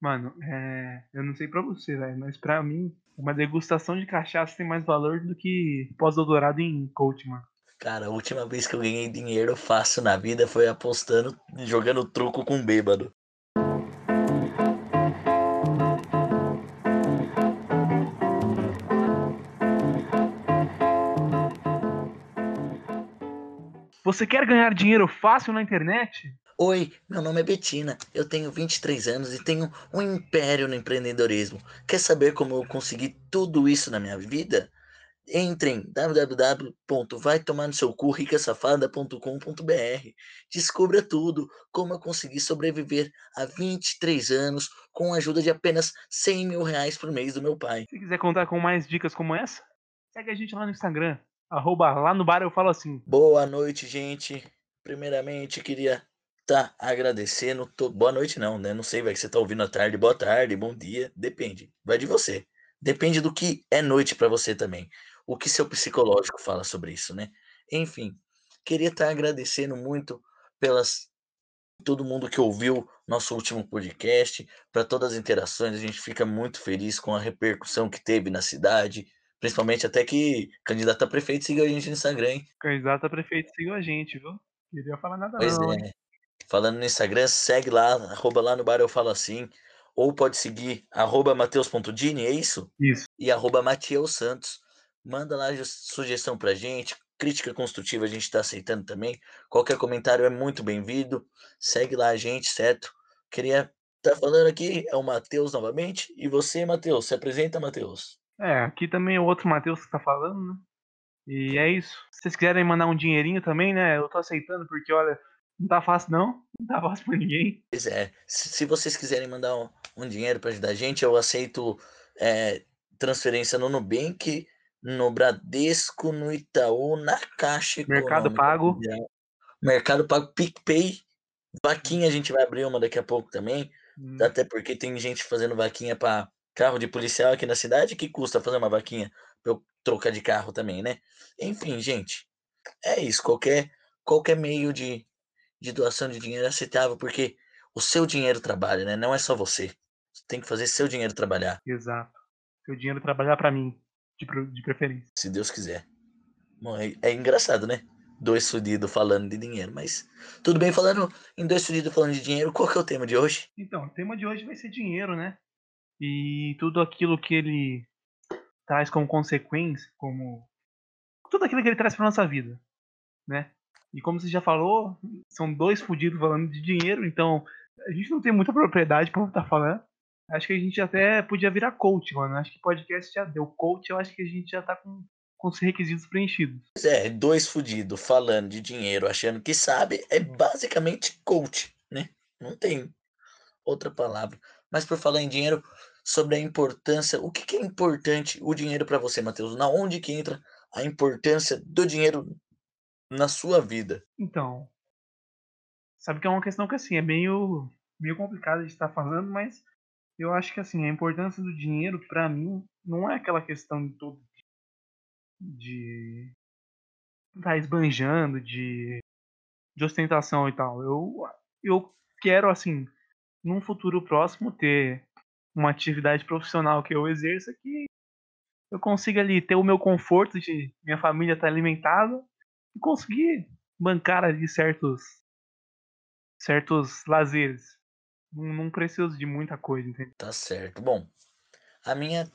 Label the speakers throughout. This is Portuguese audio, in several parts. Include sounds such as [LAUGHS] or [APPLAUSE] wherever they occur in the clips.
Speaker 1: Mano, é... eu não sei pra você, velho, mas pra mim, uma degustação de cachaça tem mais valor do que pós-doutorado em coach, mano.
Speaker 2: Cara, a última vez que eu ganhei dinheiro fácil na vida foi apostando, jogando truco com bêbado.
Speaker 1: Você quer ganhar dinheiro fácil na internet?
Speaker 2: Oi, meu nome é Betina, eu tenho 23 anos e tenho um império no empreendedorismo. Quer saber como eu consegui tudo isso na minha vida? Entre em www.vaitomarnoseucurricasafada.com.br Descubra tudo, como eu consegui sobreviver há 23 anos com a ajuda de apenas 100 mil reais por mês do meu pai.
Speaker 1: Se quiser contar com mais dicas como essa, segue a gente lá no Instagram, arroba lá no bar eu falo assim.
Speaker 2: Boa noite, gente. Primeiramente, queria tá agradecendo. To... Boa noite, não, né? Não sei, vai que você tá ouvindo à tarde. Boa tarde, bom dia. Depende. Vai de você. Depende do que é noite para você também. O que seu psicológico fala sobre isso, né? Enfim, queria estar tá agradecendo muito pelas todo mundo que ouviu nosso último podcast, para todas as interações, a gente fica muito feliz com a repercussão que teve na cidade, Principalmente até que candidato a prefeito siga a gente no Instagram, hein?
Speaker 1: Candidato a prefeito siga a gente, viu? Queria falar nada
Speaker 2: pois
Speaker 1: não.
Speaker 2: é. Hein? Falando no Instagram, segue lá, arroba lá no bar eu falo assim. Ou pode seguir arroba mateus.dini, é isso?
Speaker 1: Isso.
Speaker 2: E arroba Mateus Santos. Manda lá sugestão pra gente, crítica construtiva a gente está aceitando também. Qualquer comentário é muito bem-vindo. Segue lá a gente, certo? Queria estar tá falando aqui, é o Matheus novamente. E você, Matheus, se apresenta, Matheus.
Speaker 1: É, aqui também é o outro Matheus que tá falando, né? E é isso. Se vocês quiserem mandar um dinheirinho também, né? Eu tô aceitando, porque olha, não tá fácil não. Não tá fácil pra ninguém.
Speaker 2: Pois é. Se, vocês quiserem mandar um, um dinheiro para ajudar a gente, eu aceito é, transferência no Nubank, no Bradesco, no Itaú, na Caixa
Speaker 1: Mercado Pago.
Speaker 2: Mercado Pago, PicPay. Vaquinha a gente vai abrir uma daqui a pouco também. Hum. Até porque tem gente fazendo vaquinha para carro de policial aqui na cidade, que custa fazer uma vaquinha pra eu trocar de carro também, né? Enfim, gente, é isso. Qualquer, qualquer meio de, de doação de dinheiro é aceitável, porque o seu dinheiro trabalha, né? Não é só você. Você tem que fazer seu dinheiro trabalhar.
Speaker 1: Exato. Seu dinheiro trabalhar para mim, de, de preferência.
Speaker 2: Se Deus quiser. Bom, é, é engraçado, né? Dois fudidos falando de dinheiro, mas tudo bem, falando em dois fudidos falando de dinheiro, qual que é o tema de hoje?
Speaker 1: Então, o tema de hoje vai ser dinheiro, né? e tudo aquilo que ele traz como consequência, como tudo aquilo que ele traz para nossa vida, né? E como você já falou, são dois fudidos falando de dinheiro, então a gente não tem muita propriedade para estar falando. Acho que a gente até podia virar coach, mano. Acho que podcast já deu. Coach, eu acho que a gente já tá com, com os requisitos preenchidos.
Speaker 2: É, dois fudidos falando de dinheiro, achando que sabe, é basicamente coach, né? Não tem outra palavra. Mas por falar em dinheiro, sobre a importância, o que, que é importante o dinheiro para você, Matheus? Na onde que entra a importância do dinheiro na sua vida?
Speaker 1: Então, sabe que é uma questão que assim é meio meio complicada de estar falando, mas eu acho que assim a importância do dinheiro para mim não é aquela questão de todo de tá esbanjando, de, de ostentação e tal. Eu eu quero assim num futuro próximo ter uma atividade profissional que eu exerça que eu consiga ali ter o meu conforto de minha família estar alimentada e conseguir bancar ali certos certos lazeres. Não, não preciso de muita coisa, entendeu?
Speaker 2: Tá certo. Bom, a minha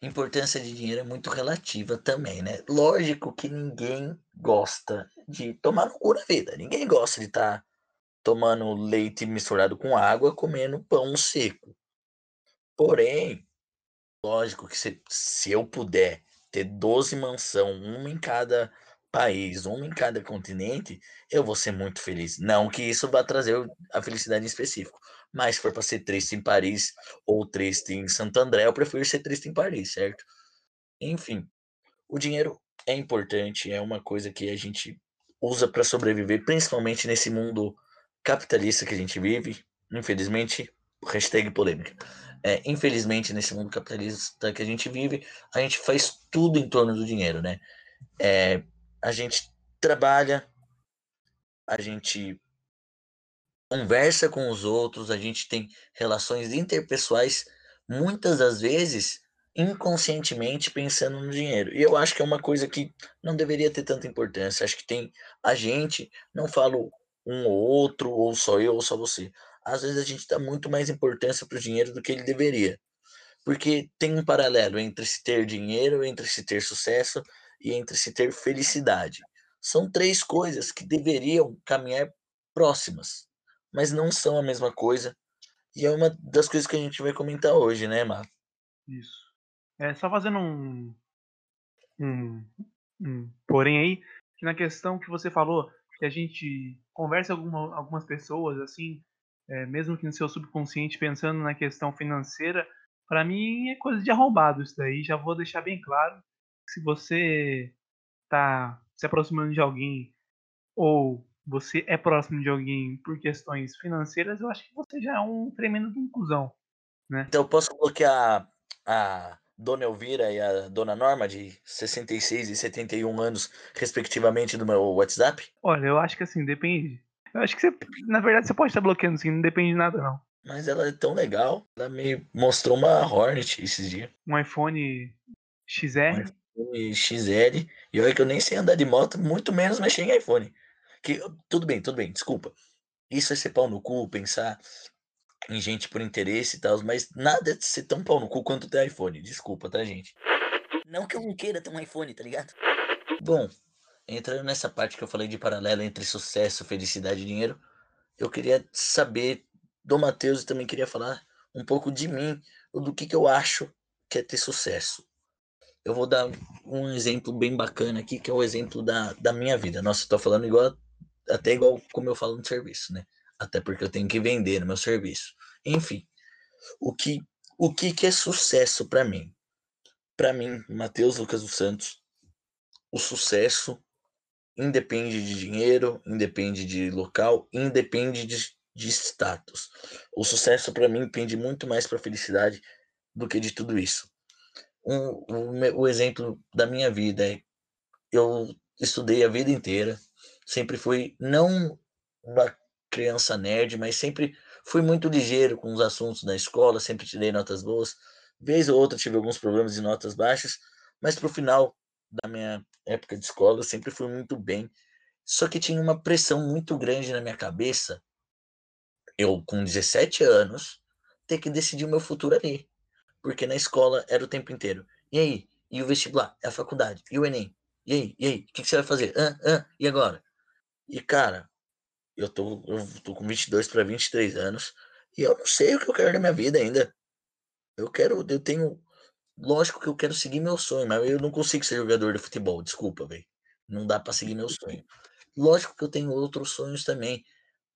Speaker 2: importância de dinheiro é muito relativa também, né? Lógico que ninguém gosta de tomar no cu na vida. Ninguém gosta de estar tá tomando leite misturado com água, comendo pão seco. Porém, lógico que se, se eu puder ter 12 mansão, uma em cada país, uma em cada continente, eu vou ser muito feliz. Não que isso vá trazer a felicidade em específico, mas se for para ser triste em Paris ou triste em Santo André, eu prefiro ser triste em Paris, certo? Enfim, o dinheiro é importante, é uma coisa que a gente usa para sobreviver, principalmente nesse mundo capitalista que a gente vive. Infelizmente, hashtag polêmica. É, infelizmente, nesse mundo capitalista que a gente vive, a gente faz tudo em torno do dinheiro, né? É, a gente trabalha, a gente conversa com os outros, a gente tem relações interpessoais, muitas das vezes inconscientemente pensando no dinheiro. E eu acho que é uma coisa que não deveria ter tanta importância. Acho que tem a gente, não falo um ou outro, ou só eu, ou só você. Às vezes a gente dá muito mais importância para o dinheiro do que ele deveria. Porque tem um paralelo entre se ter dinheiro, entre se ter sucesso e entre se ter felicidade. São três coisas que deveriam caminhar próximas, mas não são a mesma coisa. E é uma das coisas que a gente vai comentar hoje, né, Mar?
Speaker 1: Isso. É, só fazendo um, um, um porém aí, que na questão que você falou, que a gente conversa com alguma, algumas pessoas, assim, é, mesmo que no seu subconsciente pensando na questão financeira, para mim é coisa de arrombado isso daí. Já vou deixar bem claro. Se você tá se aproximando de alguém ou você é próximo de alguém por questões financeiras, eu acho que você já é um tremendo de um né?
Speaker 2: Então eu posso bloquear a Dona Elvira e a Dona Norma, de 66 e 71 anos, respectivamente, do meu WhatsApp?
Speaker 1: Olha, eu acho que assim, depende. Eu acho que você, na verdade, você pode estar bloqueando, assim, não depende de nada, não.
Speaker 2: Mas ela é tão legal. Ela me mostrou uma Hornet esses dias.
Speaker 1: Um iPhone XR.
Speaker 2: XL. E olha que eu nem sei andar de moto, muito menos mexer em iPhone. Que, tudo bem, tudo bem, desculpa. Isso é ser pau no cu, pensar em gente por interesse e tal, mas nada de ser tão pau no cu quanto ter iPhone. Desculpa, tá, gente? Não que eu não queira ter um iPhone, tá ligado? Bom, entrando nessa parte que eu falei de paralelo entre sucesso, felicidade e dinheiro, eu queria saber do Matheus e também queria falar um pouco de mim, do que, que eu acho que é ter sucesso. Eu vou dar um exemplo bem bacana aqui, que é o exemplo da, da minha vida. Nossa, eu tô falando igual, até igual como eu falo no serviço, né? Até porque eu tenho que vender no meu serviço. Enfim, o que, o que, que é sucesso para mim? Para mim, Matheus Lucas dos Santos, o sucesso independe de dinheiro, independe de local, independe de, de status. O sucesso para mim pende muito mais para felicidade do que de tudo isso. Um, o, o exemplo da minha vida é eu estudei a vida inteira, sempre fui não uma criança nerd, mas sempre fui muito ligeiro com os assuntos da escola, sempre tirei notas boas. Vez ou outra tive alguns problemas de notas baixas, mas pro final da minha época de escola sempre fui muito bem. Só que tinha uma pressão muito grande na minha cabeça eu com 17 anos, ter que decidir o meu futuro ali. Porque na escola era o tempo inteiro. E aí? E o vestibular? É a faculdade? E o Enem? E aí? E aí? O que, que você vai fazer? Ah, ah, e agora? E cara, eu tô, eu tô com 22 para 23 anos e eu não sei o que eu quero da minha vida ainda. Eu quero, eu tenho. Lógico que eu quero seguir meu sonho, mas eu não consigo ser jogador de futebol, desculpa, velho. Não dá para seguir meu sonho. Lógico que eu tenho outros sonhos também.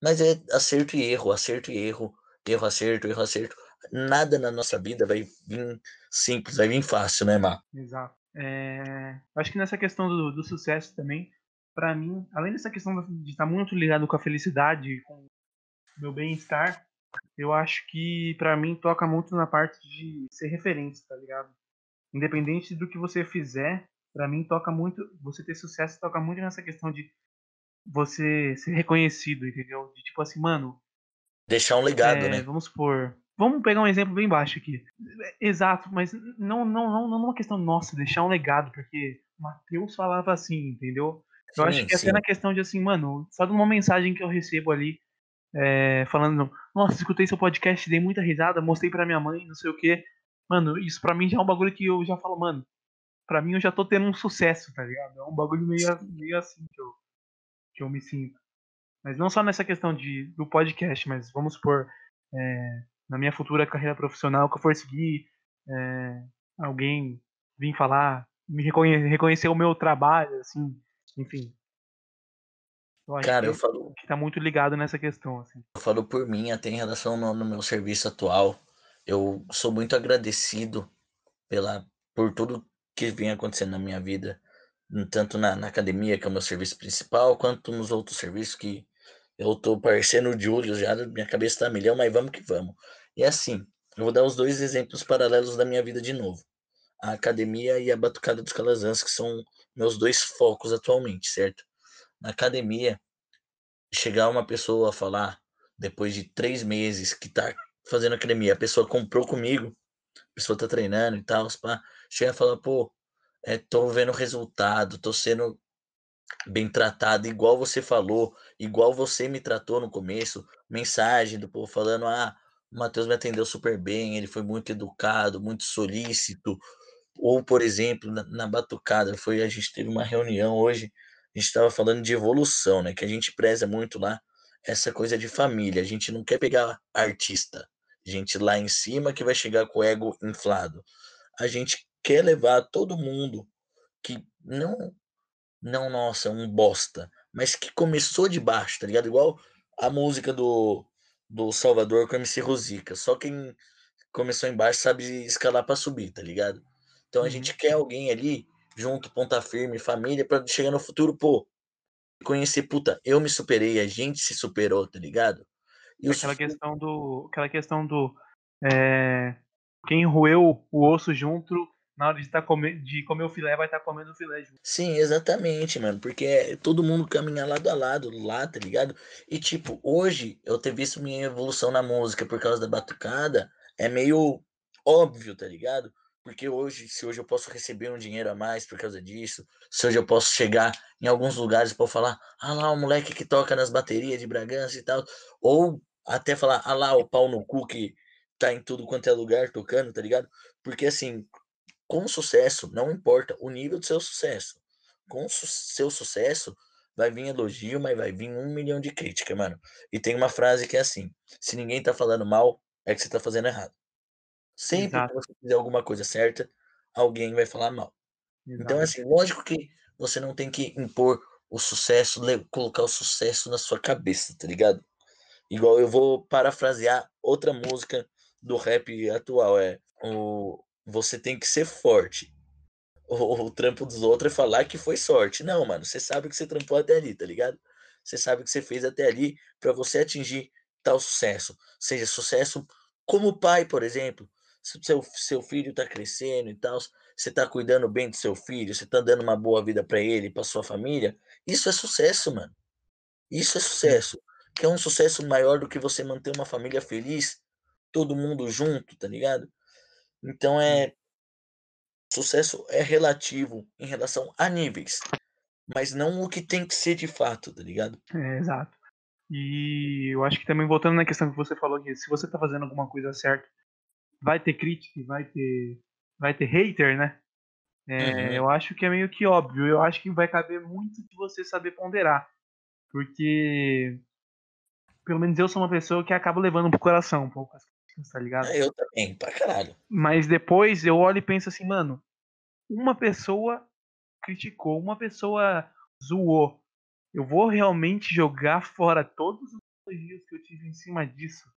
Speaker 2: Mas é acerto e erro, acerto e erro, erro, acerto, erro, acerto. Nada na nossa vida vai vir simples, vai vir fácil, né, Mar?
Speaker 1: Exato. É... Acho que nessa questão do, do sucesso também, para mim, além dessa questão de estar muito ligado com a felicidade, com o meu bem-estar, eu acho que para mim toca muito na parte de ser referência, tá ligado? Independente do que você fizer, para mim toca muito, você ter sucesso toca muito nessa questão de você ser reconhecido, entendeu? De tipo assim, mano.
Speaker 2: Deixar um legado,
Speaker 1: é,
Speaker 2: né?
Speaker 1: Vamos supor. Vamos pegar um exemplo bem baixo aqui. Exato, mas não, não, não, não uma questão nossa, deixar um legado, porque Mateus falava assim, entendeu? Eu sim, acho que sim. até na questão de assim, mano, só de uma mensagem que eu recebo ali, é, falando, nossa, escutei seu podcast, dei muita risada, mostrei pra minha mãe, não sei o que. Mano, isso pra mim já é um bagulho que eu já falo, mano, pra mim eu já tô tendo um sucesso, tá ligado? É um bagulho meio, meio assim que eu, que eu me sinto. Mas não só nessa questão de, do podcast, mas vamos supor, é, na minha futura carreira profissional, que eu for seguir, é, alguém vir falar, me reconhe reconhecer o meu trabalho, assim, enfim.
Speaker 2: Eu Cara, eu falo.
Speaker 1: Que tá muito ligado nessa questão, assim.
Speaker 2: Eu falo por mim, até em relação no, no meu serviço atual. Eu sou muito agradecido pela, por tudo que vem acontecendo na minha vida tanto na, na, academia, que é o meu serviço principal, quanto nos outros serviços que eu tô parecendo o Júlio já, minha cabeça tá a milhão, mas vamos que vamos. E assim, eu vou dar os dois exemplos paralelos da minha vida de novo. A academia e a Batucada dos Calazans, que são meus dois focos atualmente, certo? Na academia, chegar uma pessoa a falar depois de três meses que tá fazendo academia, a pessoa comprou comigo, a pessoa tá treinando e tal, chega a falar, pô, é, tô vendo resultado, tô sendo bem tratado, igual você falou, igual você me tratou no começo, mensagem do povo falando, ah, o Matheus me atendeu super bem, ele foi muito educado, muito solícito, ou, por exemplo, na, na batucada, foi, a gente teve uma reunião hoje, a gente estava falando de evolução, né, que a gente preza muito lá, essa coisa de família, a gente não quer pegar artista, gente lá em cima que vai chegar com o ego inflado, a gente quer levar todo mundo que não não, nossa, um bosta, mas que começou de baixo, tá ligado? Igual a música do, do Salvador com MC Rosica. Só quem começou embaixo sabe escalar para subir, tá ligado? Então a uhum. gente quer alguém ali, junto, ponta firme, família, para chegar no futuro, pô, conhecer, puta, eu me superei, a gente se superou, tá ligado?
Speaker 1: E aquela questão do. Aquela questão do. É, quem roeu o osso junto na hora de, tá comer, de comer o filé, vai estar tá comendo o filé junto.
Speaker 2: Sim, exatamente, mano. Porque é, todo mundo caminha lado a lado lá, tá ligado? E, tipo, hoje eu ter visto minha evolução na música por causa da batucada é meio óbvio, tá ligado? Porque hoje, se hoje eu posso receber um dinheiro a mais por causa disso, se hoje eu posso chegar em alguns lugares para falar, ah lá, o moleque que toca nas baterias de Bragança e tal, ou até falar, ah lá, o pau no cu que tá em tudo quanto é lugar tocando, tá ligado? Porque assim, com sucesso, não importa o nível do seu sucesso. Com su seu sucesso, vai vir elogio, mas vai vir um milhão de crítica, mano. E tem uma frase que é assim: se ninguém tá falando mal, é que você tá fazendo errado. Sempre Exato. que você fizer alguma coisa certa, alguém vai falar mal. Então, Exato. Então, assim, lógico que você não tem que impor o sucesso, colocar o sucesso na sua cabeça, tá ligado? Igual eu vou parafrasear outra música do rap atual, é o você tem que ser forte. O, o, trampo dos outros é falar que foi sorte. Não, mano, você sabe que você trampou até ali, tá ligado? Você sabe que você fez até ali para você atingir tal sucesso. Seja sucesso como pai, por exemplo. Se seu, seu filho tá crescendo e tal, você tá cuidando bem do seu filho, você tá dando uma boa vida para ele, para sua família, isso é sucesso, mano. Isso é sucesso. Que é um sucesso maior do que você manter uma família feliz, todo mundo junto, tá ligado? Então é sucesso é relativo em relação a níveis, mas não o que tem que ser de fato, tá ligado?
Speaker 1: É, exato. E eu acho que também voltando na questão que você falou que se você tá fazendo alguma coisa certa, vai ter crítica, vai ter vai ter hater, né? É, uhum. Eu acho que é meio que óbvio. Eu acho que vai caber muito de você saber ponderar. Porque, pelo menos eu sou uma pessoa que acaba levando pro coração um pouco as tá ligado?
Speaker 2: É, eu também, pra caralho.
Speaker 1: Mas depois eu olho e penso assim, mano, uma pessoa criticou, uma pessoa zoou. Eu vou realmente jogar fora todos os elogios que eu tive em cima disso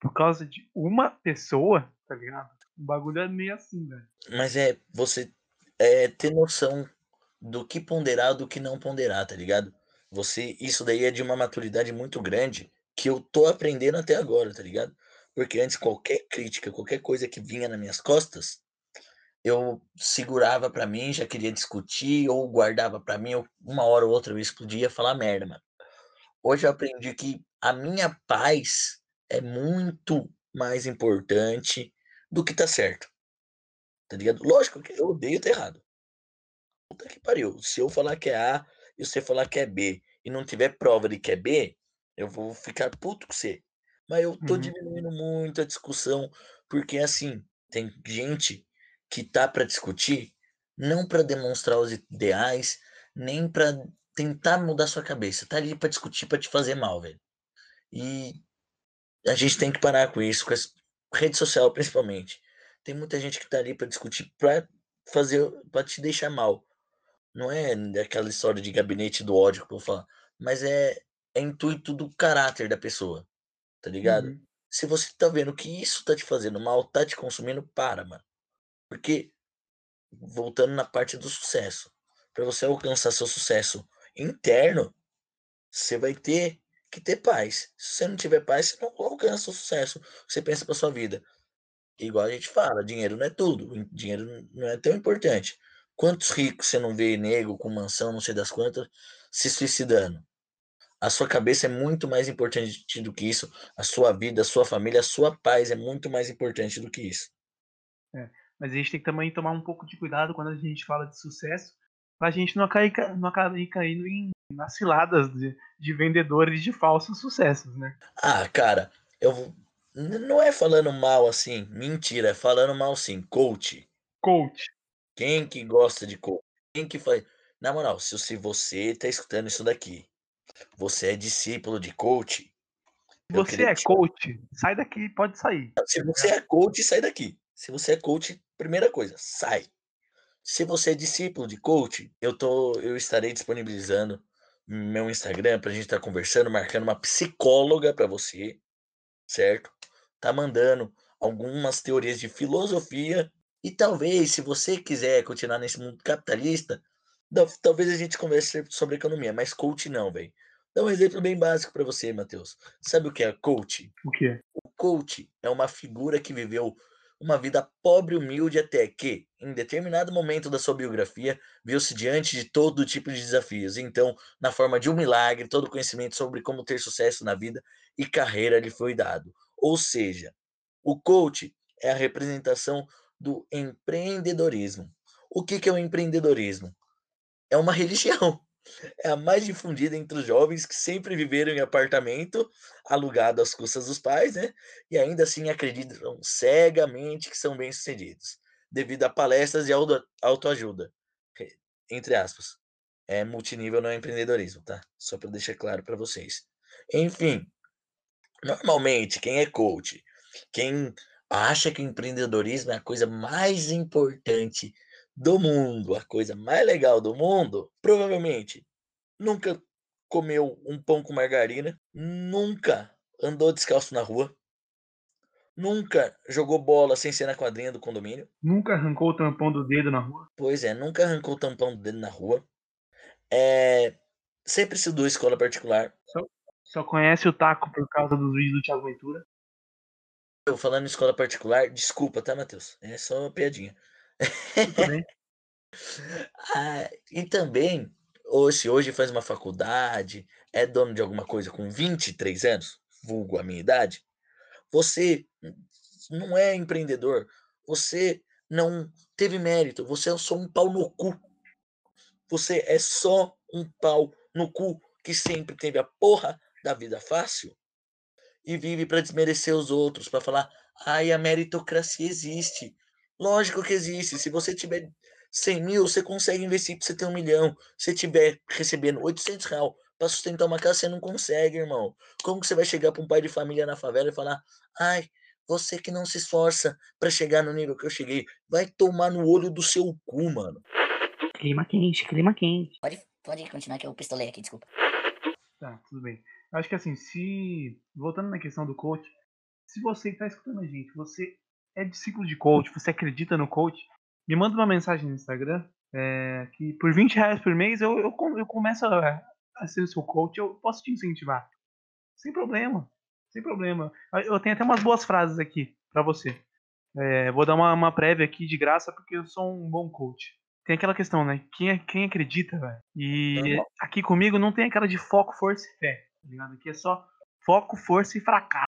Speaker 1: por causa de uma pessoa, tá ligado? O bagulho é meio assim, velho.
Speaker 2: Mas é você é, ter noção do que ponderar do que não ponderar, tá ligado? Você, isso daí é de uma maturidade muito grande que eu tô aprendendo até agora, tá ligado? Porque antes qualquer crítica, qualquer coisa que vinha nas minhas costas, eu segurava para mim, já queria discutir ou guardava para mim, uma hora ou outra eu explodia falar merda, mano. Hoje eu aprendi que a minha paz é muito mais importante do que tá certo. Tá ligado? Lógico que eu odeio ter errado. Puta que pariu. Se eu falar que é A e você falar que é B e não tiver prova de que é B, eu vou ficar puto com você. Mas eu tô uhum. diminuindo muito a discussão, porque assim, tem gente que tá para discutir, não para demonstrar os ideais, nem para tentar mudar sua cabeça, tá ali para discutir para te fazer mal, velho. E a gente tem que parar com isso, com a rede social [LAUGHS] principalmente. Tem muita gente que tá ali para discutir para fazer para te deixar mal. Não é aquela história de gabinete do ódio que eu vou falar, mas é, é intuito do caráter da pessoa tá ligado? Uhum. Se você tá vendo que isso tá te fazendo mal, tá te consumindo, para, mano. Porque, voltando na parte do sucesso, para você alcançar seu sucesso interno, você vai ter que ter paz. Se você não tiver paz, você não alcança o sucesso. Você pensa pra sua vida. Igual a gente fala, dinheiro não é tudo. Dinheiro não é tão importante. Quantos ricos você não vê nego com mansão, não sei das quantas, se suicidando? A sua cabeça é muito mais importante do que isso. A sua vida, a sua família, a sua paz é muito mais importante do que isso.
Speaker 1: É, mas a gente tem que também tomar um pouco de cuidado quando a gente fala de sucesso, pra gente não cair, não cair caindo em nas ciladas de, de vendedores de falsos sucessos, né?
Speaker 2: Ah, cara, eu não é falando mal assim, mentira, é falando mal sim, coach.
Speaker 1: Coach.
Speaker 2: Quem que gosta de coach? Quem que faz? Na moral, se, se você tá escutando isso daqui, você é discípulo de coach.
Speaker 1: Se você é te... coach, sai daqui, pode sair.
Speaker 2: Se você é coach, sai daqui. Se você é coach, primeira coisa, sai. Se você é discípulo de coach, eu tô, eu estarei disponibilizando meu Instagram pra gente estar tá conversando, marcando uma psicóloga para você, certo? Tá mandando algumas teorias de filosofia e talvez, se você quiser continuar nesse mundo capitalista, talvez a gente converse sobre economia, mas coach não, velho. Dá um exemplo bem básico para você, Matheus. Sabe o que é coach?
Speaker 1: O que?
Speaker 2: O coach é uma figura que viveu uma vida pobre e humilde até que, em determinado momento da sua biografia, viu-se diante de todo tipo de desafios. Então, na forma de um milagre, todo o conhecimento sobre como ter sucesso na vida e carreira lhe foi dado. Ou seja, o coach é a representação do empreendedorismo. O que, que é o empreendedorismo? É uma religião é a mais difundida entre os jovens que sempre viveram em apartamento alugado às custas dos pais, né? E ainda assim acreditam cegamente que são bem-sucedidos, devido a palestras de autoajuda, entre aspas. É multinível não é empreendedorismo, tá? Só para deixar claro para vocês. Enfim, normalmente quem é coach, quem acha que o empreendedorismo é a coisa mais importante do mundo, a coisa mais legal do mundo, provavelmente nunca comeu um pão com margarina, nunca andou descalço na rua, nunca jogou bola sem ser na quadrinha do condomínio.
Speaker 1: Nunca arrancou o tampão do dedo na rua.
Speaker 2: Pois é, nunca arrancou o tampão do dedo na rua. É, sempre estudou escola particular.
Speaker 1: Só, só conhece o taco por causa dos vídeos do Thiago Ventura.
Speaker 2: Eu falando em escola particular, desculpa, tá, Matheus? É só uma piadinha. Ah, e também, hoje, hoje faz uma faculdade, é dono de alguma coisa com 23 anos, vulgo a minha idade, você não é empreendedor, você não teve mérito, você é só um pau no cu. Você é só um pau no cu que sempre teve a porra da vida fácil e vive para desmerecer os outros, para falar, ai, a meritocracia existe. Lógico que existe. Se você tiver 100 mil, você consegue investir para você ter um milhão. Se tiver recebendo 800 reais para sustentar uma casa, você não consegue, irmão. Como que você vai chegar para um pai de família na favela e falar: ai, você que não se esforça para chegar no nível que eu cheguei, vai tomar no olho do seu cu, mano.
Speaker 1: Clima quente, clima quente.
Speaker 3: Pode, pode continuar que eu pistolei aqui, desculpa.
Speaker 1: Tá, tudo bem. Eu acho que assim, se. Voltando na questão do coach, se você que tá escutando a gente, você é discípulo de coach, você acredita no coach, me manda uma mensagem no Instagram é, que por 20 reais por mês eu, eu, eu começo a, a ser o seu coach, eu posso te incentivar. Sem problema. Sem problema. Eu tenho até umas boas frases aqui para você. É, vou dar uma, uma prévia aqui de graça porque eu sou um bom coach. Tem aquela questão, né? Quem, quem acredita, velho? E aqui comigo não tem aquela de foco, força e fé. Tá ligado? Aqui é só foco, força e fracasso.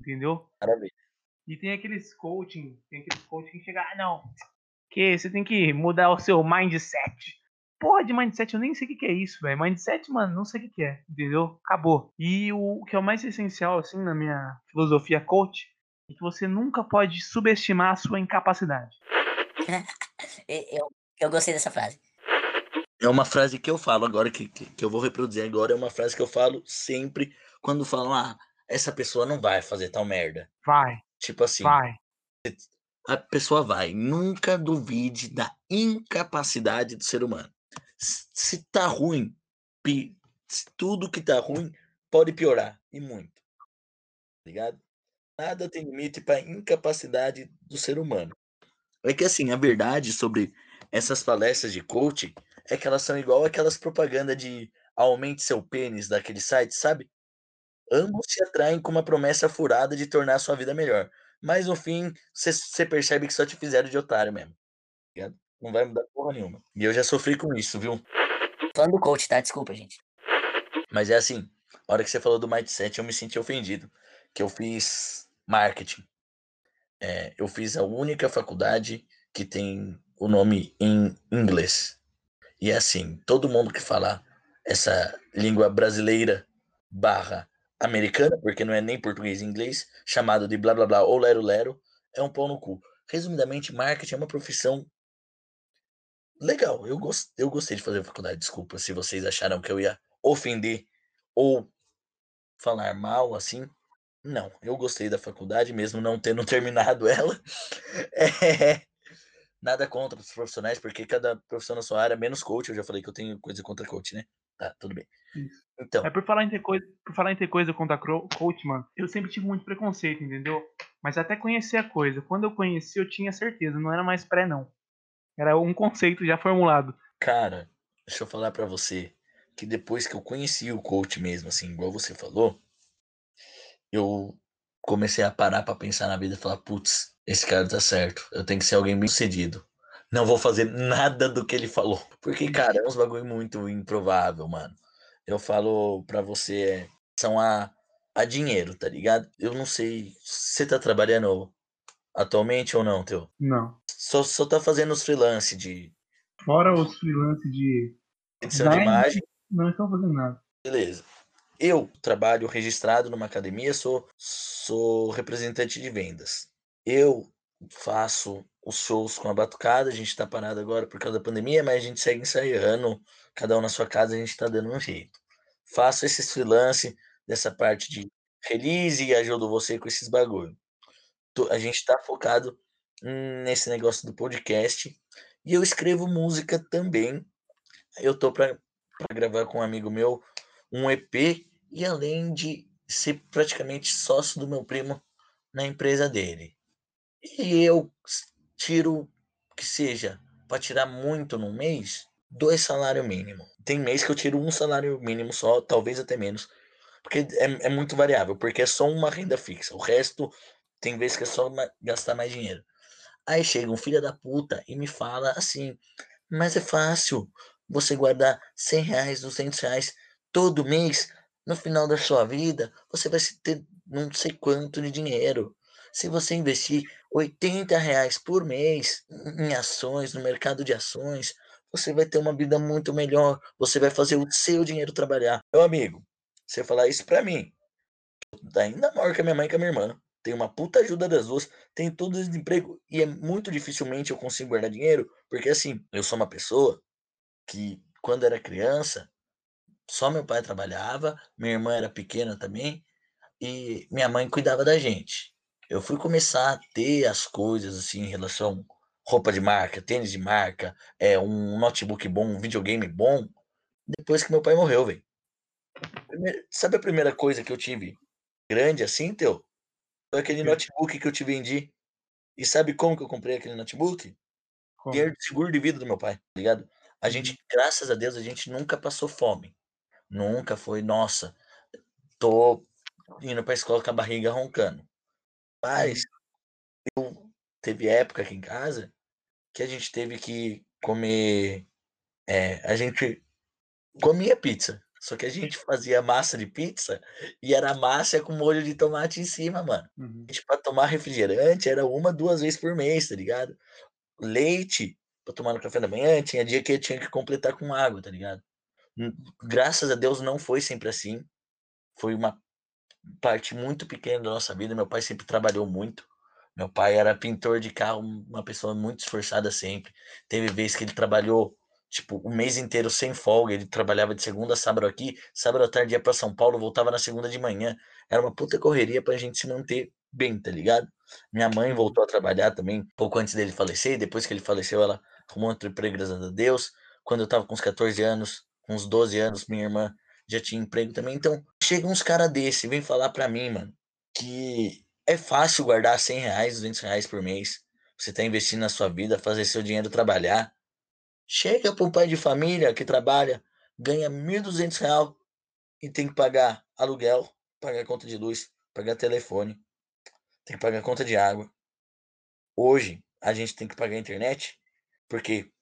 Speaker 1: Entendeu?
Speaker 2: Maravilha.
Speaker 1: E tem aqueles coaching, tem aqueles coaching que chega, ah, não, que você tem que mudar o seu mindset. Porra de mindset, eu nem sei o que é isso, velho. Mindset, mano, não sei o que é, entendeu? Acabou. E o que é o mais essencial, assim, na minha filosofia coach, é que você nunca pode subestimar a sua incapacidade. [LAUGHS]
Speaker 3: eu, eu gostei dessa frase.
Speaker 2: É uma frase que eu falo agora, que, que, que, eu vou reproduzir agora, é uma frase que eu falo sempre quando falam, ah, essa pessoa não vai fazer tal merda.
Speaker 1: Vai.
Speaker 2: Tipo assim.
Speaker 1: Vai.
Speaker 2: A pessoa vai. Nunca duvide da incapacidade do ser humano. Se tá ruim, tudo que tá ruim pode piorar. E muito. Tá ligado? Nada tem limite para incapacidade do ser humano. É que assim, a verdade sobre essas palestras de coaching é que elas são igual aquelas propagandas de aumente seu pênis daquele site, sabe? Ambos se atraem com uma promessa furada de tornar sua vida melhor. Mas no fim, você percebe que só te fizeram de otário mesmo. Tá Não vai mudar porra nenhuma. E eu já sofri com isso, viu?
Speaker 3: Falando do coach, tá? Desculpa, gente.
Speaker 2: Mas é assim, a hora que você falou do mindset, eu me senti ofendido. Que eu fiz marketing. É, eu fiz a única faculdade que tem o nome em inglês. E é assim, todo mundo que fala essa língua brasileira barra americana, porque não é nem português e inglês, chamado de blá blá blá ou lero lero, é um pau no cu. Resumidamente, marketing é uma profissão legal. Eu, gost, eu gostei de fazer faculdade. Desculpa se vocês acharam que eu ia ofender ou falar mal assim. Não, eu gostei da faculdade, mesmo não tendo [LAUGHS] terminado ela. É, nada contra os profissionais, porque cada profissão na sua área, menos coach, eu já falei que eu tenho coisa contra coach, né? Tá, tudo bem.
Speaker 1: Isso.
Speaker 2: Então,
Speaker 1: É por falar em ter coisa, por falar em ter coisa contra cro- coach, mano, eu sempre tive muito preconceito, entendeu? Mas até conhecer a coisa. Quando eu conheci, eu tinha certeza, não era mais pré, não. Era um conceito já formulado.
Speaker 2: cara, deixa eu falar pra você que depois que eu conheci o coach mesmo, assim, igual você falou, eu comecei a parar pra pensar na vida e falar, putz, esse cara tá certo, eu tenho que ser alguém bem sucedido. Não vou fazer nada do que ele falou. Porque, cara, é uns bagulho muito improvável, mano. Eu falo pra você, é, são a, a dinheiro, tá ligado? Eu não sei, você tá trabalhando atualmente ou não, teu?
Speaker 1: Não.
Speaker 2: Só, só tá fazendo os freelance de
Speaker 1: Fora os freelance de.
Speaker 2: edição de imagem.
Speaker 1: Não estão fazendo nada.
Speaker 2: Beleza. Eu trabalho registrado numa academia, sou, sou representante de vendas. Eu faço os shows com a batucada, a gente tá parado agora por causa da pandemia, mas a gente segue ensaiando, cada um na sua casa, a gente tá dando um jeito. Faço esses freelance dessa parte de release e ajudo você com esses bagulho. A gente tá focado nesse negócio do podcast e eu escrevo música também. Eu tô pra, pra gravar com um amigo meu um EP e além de ser praticamente sócio do meu primo na empresa dele. E eu tiro que seja para tirar muito no mês, dois salários mínimo. Tem mês que eu tiro um salário mínimo só, talvez até menos, porque é, é muito variável, porque é só uma renda fixa. O resto tem vezes que é só gastar mais dinheiro. Aí chega um filho da puta e me fala assim, mas é fácil você guardar 100 reais, 200 reais todo mês, no final da sua vida, você vai ter não sei quanto de dinheiro. Se você investir 80 reais por mês em ações, no mercado de ações, você vai ter uma vida muito melhor. Você vai fazer o seu dinheiro trabalhar. Meu amigo, você falar isso pra mim, eu ainda maior que a minha mãe e que a minha irmã. Tem uma puta ajuda das duas, tem todo esse emprego e é muito dificilmente eu consigo guardar dinheiro, porque assim, eu sou uma pessoa que quando era criança, só meu pai trabalhava, minha irmã era pequena também, e minha mãe cuidava da gente. Eu fui começar a ter as coisas assim em relação roupa de marca, tênis de marca, é um notebook bom, um videogame bom, depois que meu pai morreu, velho. Sabe a primeira coisa que eu tive grande assim, teu? Foi aquele
Speaker 1: Sim.
Speaker 2: notebook que eu te vendi. E sabe como que eu comprei aquele notebook?
Speaker 1: Como?
Speaker 2: Dinheiro de seguro de vida do meu pai, tá ligado? A gente, graças a Deus, a gente nunca passou fome. Nunca foi, nossa, tô indo pra escola com a barriga roncando. Mas eu teve época aqui em casa que a gente teve que comer. É, a gente comia pizza. Só que a gente fazia massa de pizza e era massa com molho de tomate em cima, mano.
Speaker 1: Uhum.
Speaker 2: gente pra tomar refrigerante era uma, duas vezes por mês, tá ligado? Leite pra tomar no café da manhã, tinha dia que eu tinha que completar com água, tá ligado? Hum, Graças a Deus não foi sempre assim. Foi uma parte muito pequena da nossa vida. Meu pai sempre trabalhou muito. Meu pai era pintor de carro, uma pessoa muito esforçada sempre. Teve vezes que ele trabalhou tipo o mês inteiro sem folga. Ele trabalhava de segunda a sábado aqui, sábado à tarde ia pra São Paulo, voltava na segunda de manhã. Era uma puta correria pra gente se manter bem, tá ligado? Minha mãe voltou a trabalhar também pouco antes dele falecer. Depois que ele faleceu, ela arrumou outro emprego, graças a Deus. Quando eu tava com uns 14 anos, com uns 12 anos, minha irmã já tinha emprego também. Então, chega uns cara desse, vem falar pra mim, mano, que é fácil guardar 100 reais, 200 reais por mês. Você tá investindo na sua vida, fazer seu dinheiro trabalhar. Chega um pai de família que trabalha, ganha 1.200 reais e tem que pagar aluguel, pagar conta de luz, pagar telefone, tem que pagar conta de água. Hoje, a gente tem que pagar a internet, porque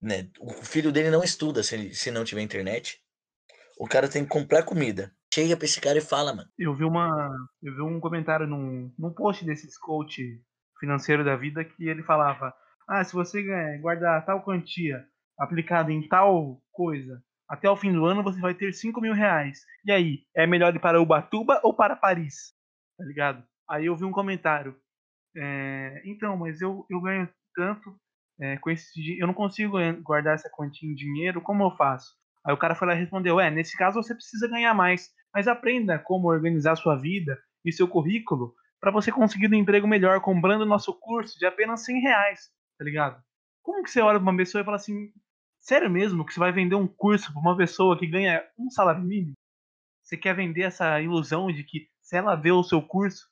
Speaker 2: né, o filho dele não estuda se, se não tiver internet. O cara tem que comprar comida. Chega pra esse cara e fala, mano.
Speaker 1: Eu vi uma. Eu vi um comentário num, num post desses coach financeiro da vida que ele falava: Ah, se você guardar tal quantia aplicada em tal coisa, até o fim do ano você vai ter 5 mil reais. E aí, é melhor ir para Ubatuba ou para Paris? Tá ligado? Aí eu vi um comentário. é, então, mas eu, eu ganho tanto é, com esse Eu não consigo guardar essa quantia em dinheiro, como eu faço? Aí o cara foi lá e respondeu: É, nesse caso você precisa ganhar mais, mas aprenda como organizar sua vida e seu currículo para você conseguir um emprego melhor comprando nosso curso de apenas 100 reais, tá ligado? Como que você olha pra uma pessoa e fala assim: Sério mesmo que você vai vender um curso pra uma pessoa que ganha um salário mínimo? Você quer vender essa ilusão de que se ela vê o seu curso,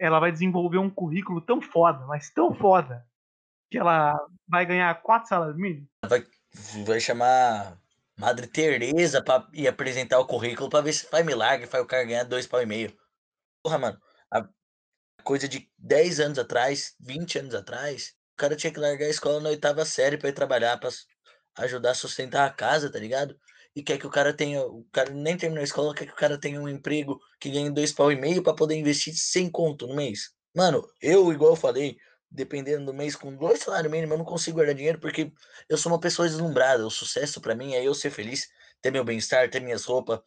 Speaker 1: ela vai desenvolver um currículo tão foda, mas tão foda, que ela vai ganhar quatro salários mínimos?
Speaker 2: Vai chamar Madre Teresa pra ir apresentar o currículo pra ver se faz milagre, faz o cara ganhar dois pau e meio. Porra, mano. A coisa de 10 anos atrás, 20 anos atrás, o cara tinha que largar a escola na oitava série pra ir trabalhar, pra ajudar a sustentar a casa, tá ligado? E quer que o cara tenha. O cara nem terminou a escola, quer que o cara tenha um emprego que ganhe dois pau e meio pra poder investir sem conto no mês. Mano, eu, igual eu falei, dependendo do mês, com dois salários mínimos, eu não consigo guardar dinheiro porque eu sou uma pessoa deslumbrada. O sucesso pra mim é eu ser feliz, ter meu bem-estar, ter minhas roupas,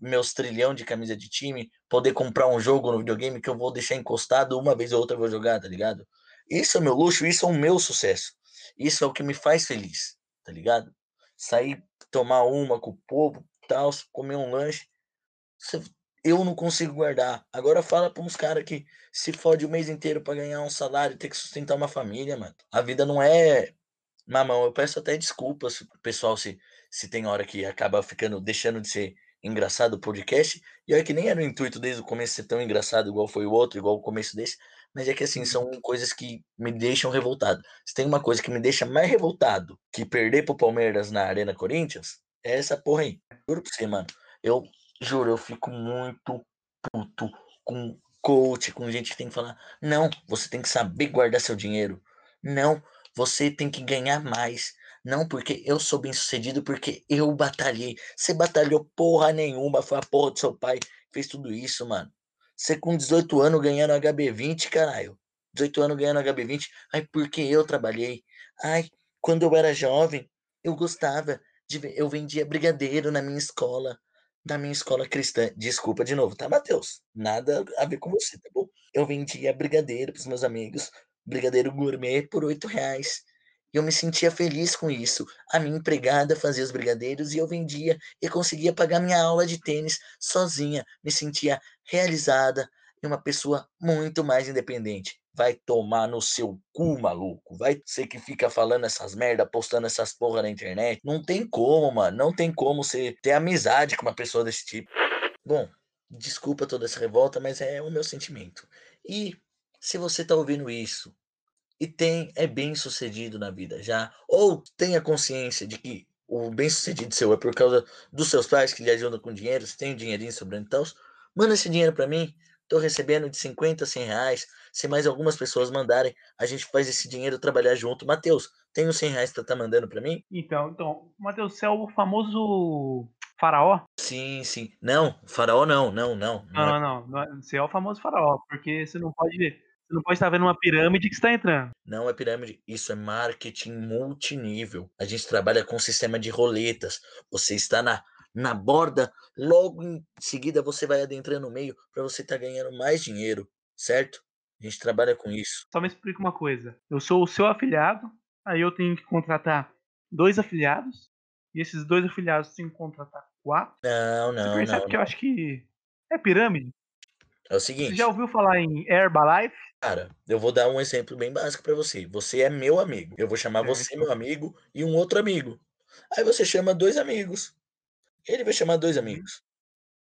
Speaker 2: meus trilhão de camisa de time, poder comprar um jogo no videogame que eu vou deixar encostado uma vez ou outra eu vou jogar, tá ligado? Isso é meu luxo, isso é o meu sucesso. Isso é o que me faz feliz, tá ligado? Sair, tomar uma com o povo, tal, comer um lanche. Cê- Eu não consigo guardar. Agora fala pra uns caras que se fode o mês inteiro pra ganhar um salário e ter que sustentar uma família, mano. A vida não é mamão. Eu peço até desculpas pro pessoal se, se tem hora que acaba ficando, deixando de ser engraçado o podcast. E olha que nem era o intuito desde o começo ser tão engraçado igual foi o outro, igual o começo desse. Mas é que assim, são coisas que me deixam revoltado. Se tem uma coisa que me deixa mais revoltado que perder pro Palmeiras na Arena Corinthians, é essa porra aí. Juro pra você, mano. Eu juro, eu fico muito puto com coach, com gente que tem que falar: não, você tem que saber guardar seu dinheiro. Não, você tem que ganhar mais. Não, porque eu sou bem sucedido, porque eu batalhei. Você batalhou porra nenhuma, foi a porra do seu pai fez tudo isso, mano. Você com 18 anos ganhando HB20, caralho. 18 anos ganhando HB20. Ai, porque eu trabalhei. Ai, quando eu era jovem, eu gostava de. Eu vendia brigadeiro na minha escola. Na minha escola cristã. Desculpa de novo, tá, Matheus? Nada a ver com você, tá bom? Eu vendia brigadeiro pros meus amigos. Brigadeiro gourmet por 8 reais. E eu me sentia feliz com isso. A minha empregada fazia os brigadeiros e eu vendia e conseguia pagar minha aula de tênis sozinha. Me sentia realizada e uma pessoa muito mais independente. Vai tomar no seu cu, maluco. Vai ser que fica falando essas merda, postando essas porra na internet. Não tem como, mano. Não tem como você ter amizade com uma pessoa desse tipo. Bom, desculpa toda essa revolta, mas é o meu sentimento. E se você tá ouvindo isso e tem é bem sucedido na vida já, ou tenha consciência de que o bem sucedido seu é por causa dos seus pais que lhe ajudam com dinheiro, você tem um dinheirinho sobrando e tal, manda esse dinheiro para mim. Tô recebendo de 50 a 100 reais. Se mais algumas pessoas mandarem, a gente faz esse dinheiro trabalhar junto. Matheus, tem uns 100 reais que tá mandando para mim?
Speaker 1: Então, então, Matheus, você é o famoso faraó?
Speaker 2: Sim, sim. Não, faraó não, não, não. não é
Speaker 1: Não, não, é- Você é o famoso faraó, porque você não pode ver. Você não pode estar vendo uma pirâmide que está entrando.
Speaker 2: Não é pirâmide, isso é marketing multinível. A gente trabalha com sistema de roletas. Você está na, na borda, logo em seguida você vai adentrando no meio para você estar ganhando mais dinheiro, certo? A gente trabalha com isso.
Speaker 1: Só me explica uma coisa. Eu sou o seu afiliado, aí eu tenho que contratar dois afiliados, e esses dois afiliados têm que contratar quatro.
Speaker 2: Não,
Speaker 1: Você
Speaker 2: não,
Speaker 1: percebe
Speaker 2: não.
Speaker 1: que eu acho que é pirâmide?
Speaker 2: É o
Speaker 1: Você
Speaker 2: seguinte,
Speaker 1: já ouviu falar em Herbalife?
Speaker 2: cara, eu vou dar um exemplo bem básico para você. Você é meu amigo. Eu vou chamar você,
Speaker 1: Certo.
Speaker 2: meu amigo, e um outro amigo. Aí você chama dois amigos. Ele vai chamar dois
Speaker 1: Uhum.
Speaker 2: amigos.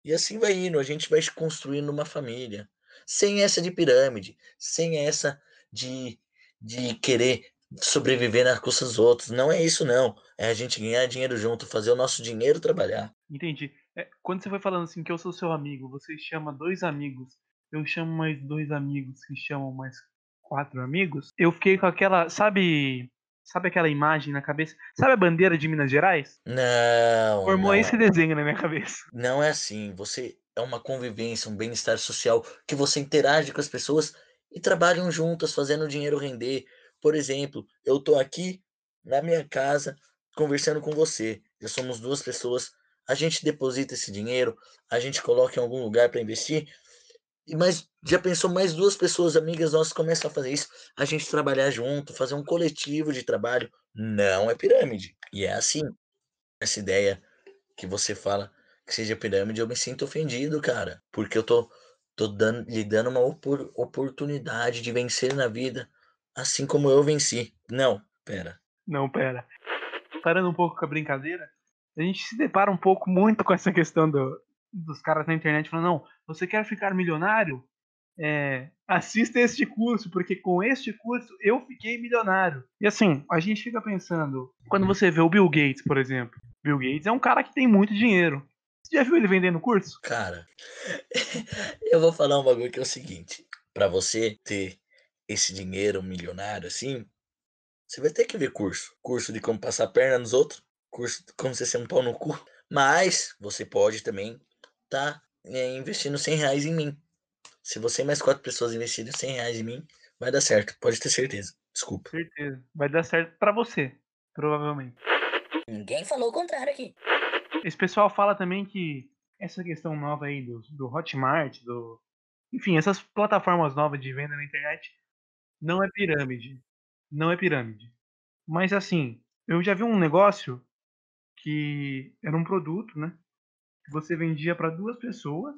Speaker 2: E assim vai indo, a gente vai construindo uma família. Sem essa de pirâmide, sem essa de, de querer sobreviver nas custas dos outros. Não é isso, não. É a gente ganhar dinheiro junto, fazer o nosso dinheiro trabalhar.
Speaker 1: Entendi. É, quando você foi falando assim que eu sou seu amigo, você chama dois amigos, eu chamo mais dois amigos que chamam mais quatro amigos, eu fiquei com aquela, sabe, sabe aquela imagem na cabeça? Sabe a bandeira de Minas Gerais?
Speaker 2: Não.
Speaker 1: Formou
Speaker 2: não
Speaker 1: esse
Speaker 2: é.
Speaker 1: desenho na minha cabeça.
Speaker 2: Não é assim. Você é uma convivência, um bem-estar social que você interage com as pessoas e trabalham juntas, fazendo o dinheiro render. Por exemplo, eu tô aqui na minha casa conversando com você. Já somos duas pessoas. A gente deposita esse dinheiro, a gente coloca em algum lugar para investir. E mais, já pensou mais duas pessoas amigas nossas começam a fazer isso, a gente trabalhar junto, fazer um coletivo de trabalho, não é pirâmide. E é assim. Essa ideia que você fala que seja pirâmide, eu me sinto ofendido, cara, porque eu tô tô dando, lhe dando uma opor- oportunidade de vencer na vida, assim como eu venci. Não, pera.
Speaker 1: Não, pera. Parando um pouco com a brincadeira, a gente se depara um pouco muito com essa questão do- dos caras na internet falando, não, você quer ficar milionário? É, assista este curso, porque com este curso eu fiquei milionário. E assim, a gente fica pensando, quando você vê o Bill Gates, por exemplo, Bill Gates é um cara que tem muito dinheiro. Você já viu ele vendendo curso?
Speaker 2: Cara, [LAUGHS] eu vou falar um bagulho que é o seguinte: pra você ter esse dinheiro milionário assim, você vai ter que ver curso. Curso de como passar a perna nos outros, curso de como você ser um pau no cu. Mas você pode também tá eh, investindo 100 reais em mim. Se você e mais quatro pessoas investirem 100 reais em mim, vai dar certo, pode ter certeza. Desculpa.
Speaker 1: Certeza. Vai dar certo pra você, provavelmente.
Speaker 3: Ninguém falou o contrário aqui.
Speaker 1: Esse pessoal fala também que essa questão nova aí do, do Hotmart, do. Enfim, essas plataformas novas de venda na internet não é pirâmide. Não é pirâmide. Mas assim, eu já vi um negócio que era um produto, né? Que você vendia para duas pessoas.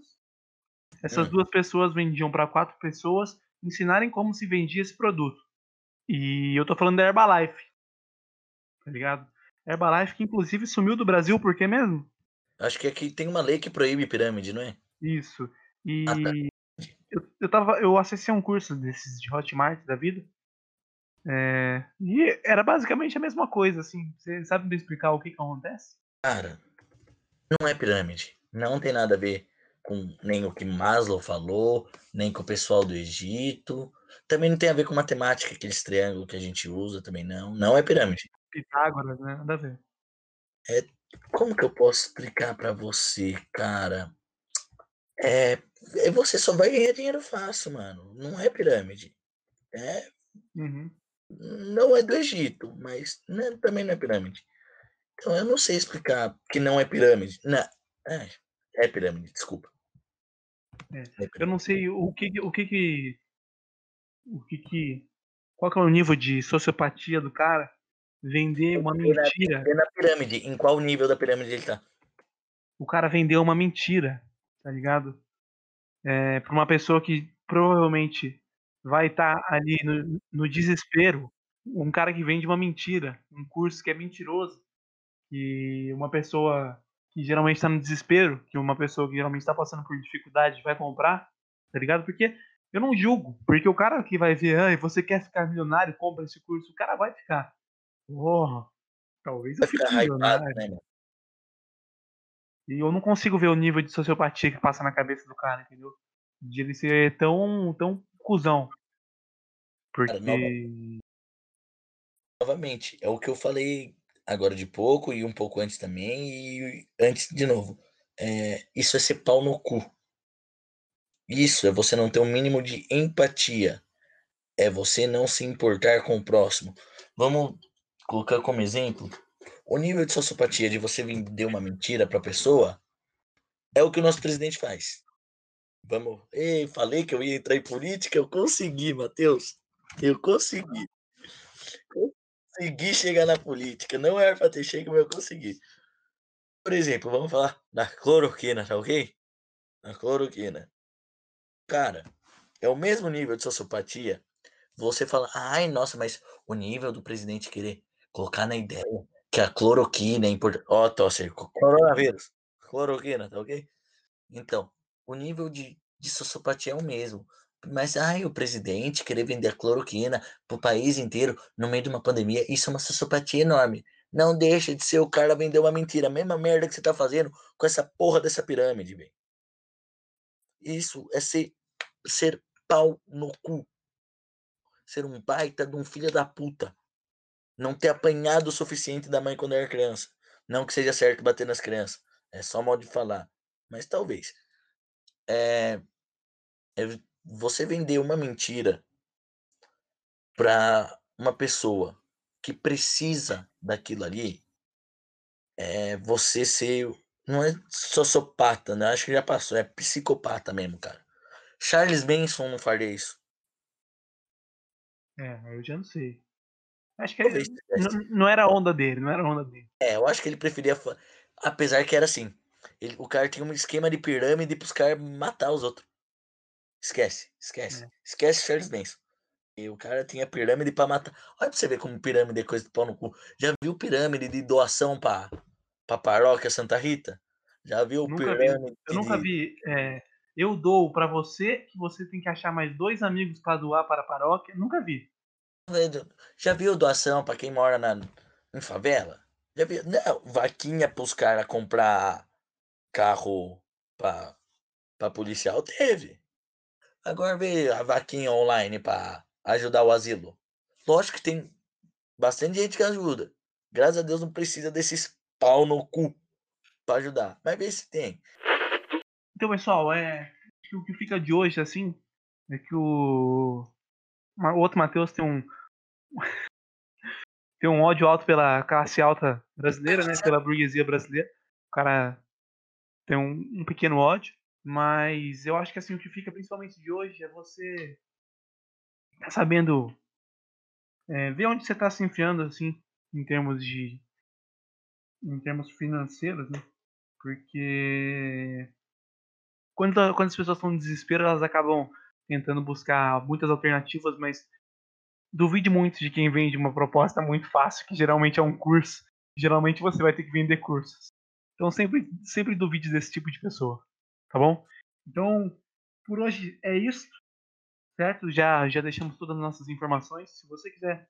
Speaker 1: Essas
Speaker 2: Hum.
Speaker 1: duas pessoas vendiam para quatro pessoas ensinarem como se vendia esse produto. E eu tô falando da Herbalife. Tá ligado? Herbalife que inclusive sumiu do Brasil, por quê mesmo?
Speaker 2: Acho que aqui tem uma lei que proíbe pirâmide, não é?
Speaker 1: Isso. E
Speaker 2: Ah, tá.
Speaker 1: eu, eu, tava, eu acessei um curso desses de Hotmart da vida. É, e era basicamente a mesma coisa, assim. Você sabe me explicar o que, que acontece?
Speaker 2: Cara, não é pirâmide. Não tem nada a ver com nem o que Maslow falou, nem com o pessoal do Egito. Também não tem a ver com matemática, aqueles triângulos que a gente usa, também não. Não é pirâmide.
Speaker 1: Pitágoras, né? Nada a ver.
Speaker 2: Como que eu posso explicar pra você, cara? É, é você só vai ganhar dinheiro fácil, mano. Não é pirâmide. É,
Speaker 1: Uhum.
Speaker 2: não é do Egito, mas né, também não é pirâmide. Então eu não sei explicar que não é pirâmide. Não, é, é pirâmide, desculpa.
Speaker 1: É,
Speaker 2: É
Speaker 1: Eu
Speaker 2: pirâmide.
Speaker 1: não sei o que o que que o que que qual que é o nível de sociopatia do cara vender uma mentira.
Speaker 2: É na pirâmide. Em qual nível da pirâmide ele tá?
Speaker 1: O cara vendeu uma mentira, tá ligado? É, pra uma pessoa que provavelmente vai estar ali no, no desespero. Um cara que vende uma mentira, um curso que é mentiroso, que uma pessoa que geralmente está no desespero, que uma pessoa que geralmente está passando por dificuldade vai comprar, tá ligado? Porque eu não julgo, porque o cara que vai ver, ah, você quer ficar milionário, compra esse curso, o cara vai ficar. Porra, talvez eu fique
Speaker 2: ficar hypado,
Speaker 1: milionário.
Speaker 2: né?
Speaker 1: E eu não consigo ver o nível de sociopatia que passa na cabeça do cara, entendeu? De ele ser tão, tão cuzão. Porque.
Speaker 2: nova- Novamente, é o que eu falei agora de pouco e um pouco antes também, e antes de novo. É, isso é ser pau no cu. Isso é você não ter um mínimo de empatia. É você não se importar com o próximo. Vamos colocar como exemplo o nível de sociopatia de você vender uma mentira para a pessoa é o que o nosso presidente faz. Vamos. Ei, falei que eu ia entrar em política, eu consegui, Matheus. Eu consegui. Consegui chegar na política. Não era para ter chegado, mas eu consegui. Por exemplo, vamos falar da cloroquina, tá ok? Da cloroquina. Cara, é o mesmo nível de sociopatia. Você fala, ai, nossa, mas o nível do presidente querer colocar na ideia que a cloroquina é importante. Ó, Tosser, co- coronavírus. Cloroquina, tá ok? Então, o nível de, de sociopatia é o mesmo. Mas, ai, o presidente querer vender cloroquina pro país inteiro no meio de uma pandemia, isso é uma sociopatia enorme. Não deixa de ser o cara vender uma mentira. A mesma merda que você tá fazendo com essa porra dessa pirâmide, velho. Isso é ser, ser pau no cu. Ser um baita de um filho da puta. não ter apanhado o suficiente da mãe quando era criança. Não que seja certo bater nas crianças. É só modo de falar. Mas talvez. É, é você vender uma mentira para uma pessoa que precisa daquilo ali, é você ser. Não é sociopata, né? Acho que já passou, é psicopata mesmo, cara. Charles Manson não faria isso.
Speaker 1: É, eu já não sei. Acho que ele, não, era a onda dele, não era a onda dele.
Speaker 2: É, eu acho que ele preferia. Apesar que era assim. Ele, o cara tinha um esquema de pirâmide pros caras matar os outros. Esquece, esquece. É. Esquece Charles Manson. E o cara tinha pirâmide pra matar. Olha pra você ver como pirâmide é coisa de pau no cu. Já viu pirâmide de doação pra, pra paróquia Santa Rita? Já viu
Speaker 1: nunca
Speaker 2: pirâmide?
Speaker 1: Vi. Eu nunca vi. É, eu dou para você que você tem que achar mais dois amigos para doar para a paróquia. Nunca vi.
Speaker 2: Já viu doação para quem mora na, em favela? Já viu? Não, vaquinha pros caras comprar carro pra, pra policial teve. Agora vê a vaquinha online para ajudar o asilo. Lógico que tem bastante gente que ajuda. Graças a Deus não precisa desses pau no cu para ajudar. Mas vê se tem.
Speaker 1: Então, pessoal, é o que fica de hoje assim é que o o outro Matheus tem um [LAUGHS] tem um ódio alto pela classe alta brasileira, né? Pela burguesia brasileira. O cara tem um, um pequeno ódio, mas eu acho que assim o que fica principalmente de hoje é você tá sabendo é, ver onde você está se enfiando assim em termos de em termos financeiros, né? Porque quando, quando as pessoas estão em desespero, elas acabam tentando buscar muitas alternativas, mas duvide muito de quem vende uma proposta muito fácil, que geralmente é um curso. Geralmente você vai ter que vender cursos. Então sempre, sempre duvide desse tipo de pessoa, tá bom? Então, por hoje é isso, certo? Já, já deixamos todas as nossas informações. Se você quiser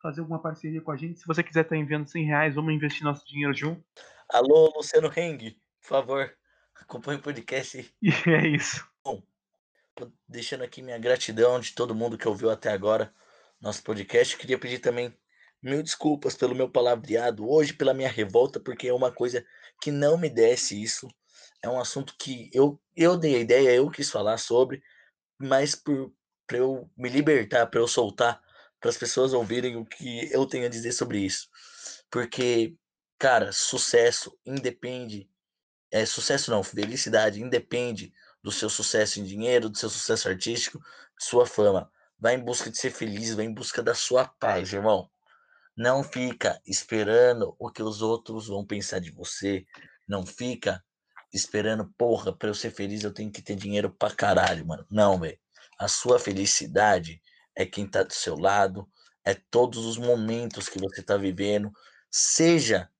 Speaker 1: fazer alguma parceria com a gente, se você quiser estar enviando 100 reais, vamos investir nosso dinheiro junto.
Speaker 2: Alô, Luciano Heng, por favor, acompanhe o podcast.
Speaker 1: E [LAUGHS] é isso.
Speaker 2: Bom, deixando aqui minha gratidão de todo mundo que ouviu até agora nosso podcast. Queria pedir também mil desculpas pelo meu palavreado hoje, pela minha revolta, porque é uma coisa que não me desce isso. É um assunto que eu, eu dei a ideia, eu quis falar sobre, mas para eu me libertar, para eu soltar, para as pessoas ouvirem o que eu tenho a dizer sobre isso. Porque, cara, sucesso independe. É, sucesso não, felicidade independe do seu sucesso em dinheiro, do seu sucesso artístico, de sua fama. Vai em busca de ser feliz, vai em busca da sua paz, irmão. Não fica esperando o que os outros vão pensar de você. Não fica esperando, porra, para eu ser feliz eu tenho que ter dinheiro pra caralho, mano. Não, velho. A sua felicidade é quem tá do seu lado, é todos os momentos que você tá vivendo, seja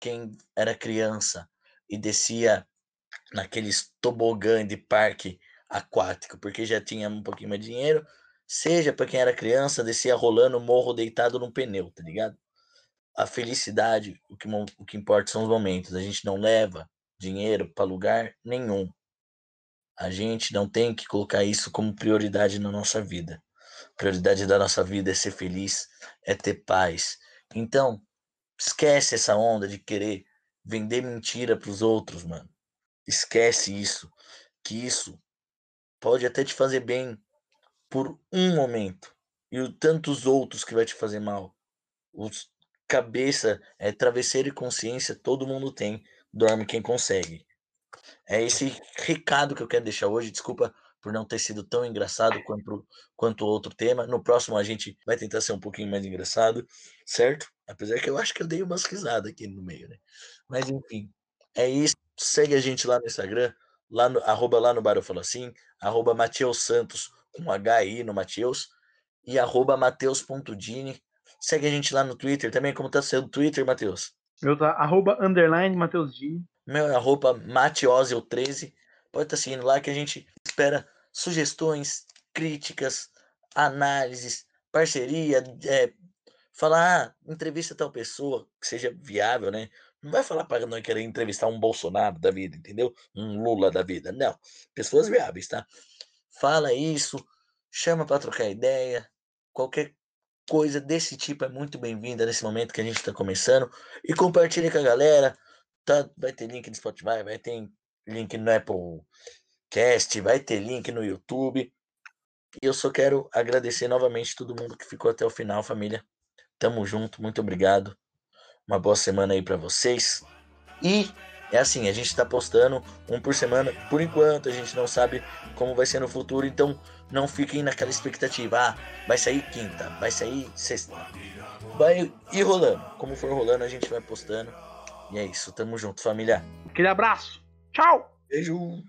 Speaker 2: quem era criança e descia naqueles tobogã de parque aquático, porque já tinha um pouquinho mais de dinheiro, seja para quem era criança, descia rolando morro deitado num pneu, tá ligado? A felicidade, o que, o que importa são os momentos. A gente não leva dinheiro para lugar nenhum. A gente não tem que colocar isso como prioridade na nossa vida. Prioridade da nossa vida é ser feliz, é ter paz. Então, esquece essa onda de querer vender mentira para os outros, mano. Esquece isso, que isso pode até te fazer bem por um momento e tantos outros que vai te fazer mal. Os cabeça, é travesseiro e consciência, todo mundo tem. Dorme quem consegue. É esse recado que eu quero deixar hoje. Desculpa por não ter sido tão engraçado quanto quanto outro tema. No próximo a gente vai tentar ser um pouquinho mais engraçado, certo? Apesar que eu acho que eu dei umas risadas aqui no meio, né? Mas enfim, é isso. Segue a gente lá no Instagram, lá no, arroba lá no Bar Eu Falo Assim, arroba Mateus Santos, com HI no Mateus, e arroba Mateus.dini. Segue a gente lá no Twitter também, como tá sendo o Twitter, Mateus?
Speaker 1: Meu tá arroba underline Mateus Dini.
Speaker 2: Meu é arroba Mateosio13. Pode estar tá seguindo lá que a gente espera sugestões, críticas, análises, parceria, é, falar, ah, entrevista tal pessoa, que seja viável, né? Não vai falar para não querer entrevistar um Bolsonaro da vida, entendeu? Um Lula da vida. Não. Pessoas viáveis, tá? Fala isso, chama para trocar ideia. Qualquer coisa desse tipo é muito bem-vinda nesse momento que a gente está começando. E compartilhe com a galera. Tá, vai ter link no Spotify, vai ter link no Apple Cast, vai ter link no YouTube. E eu só quero agradecer novamente todo mundo que ficou até o final, família. Tamo junto, muito obrigado. Uma boa semana aí para vocês. E é assim, a gente tá postando um por semana. Por enquanto, a gente não sabe como vai ser no futuro, então não fiquem naquela expectativa. Ah, vai sair quinta, vai sair sexta. Vai ir rolando. Como for rolando, a gente vai postando. E é isso, tamo junto, família.
Speaker 1: Aquele abraço. Tchau!
Speaker 2: Beijo!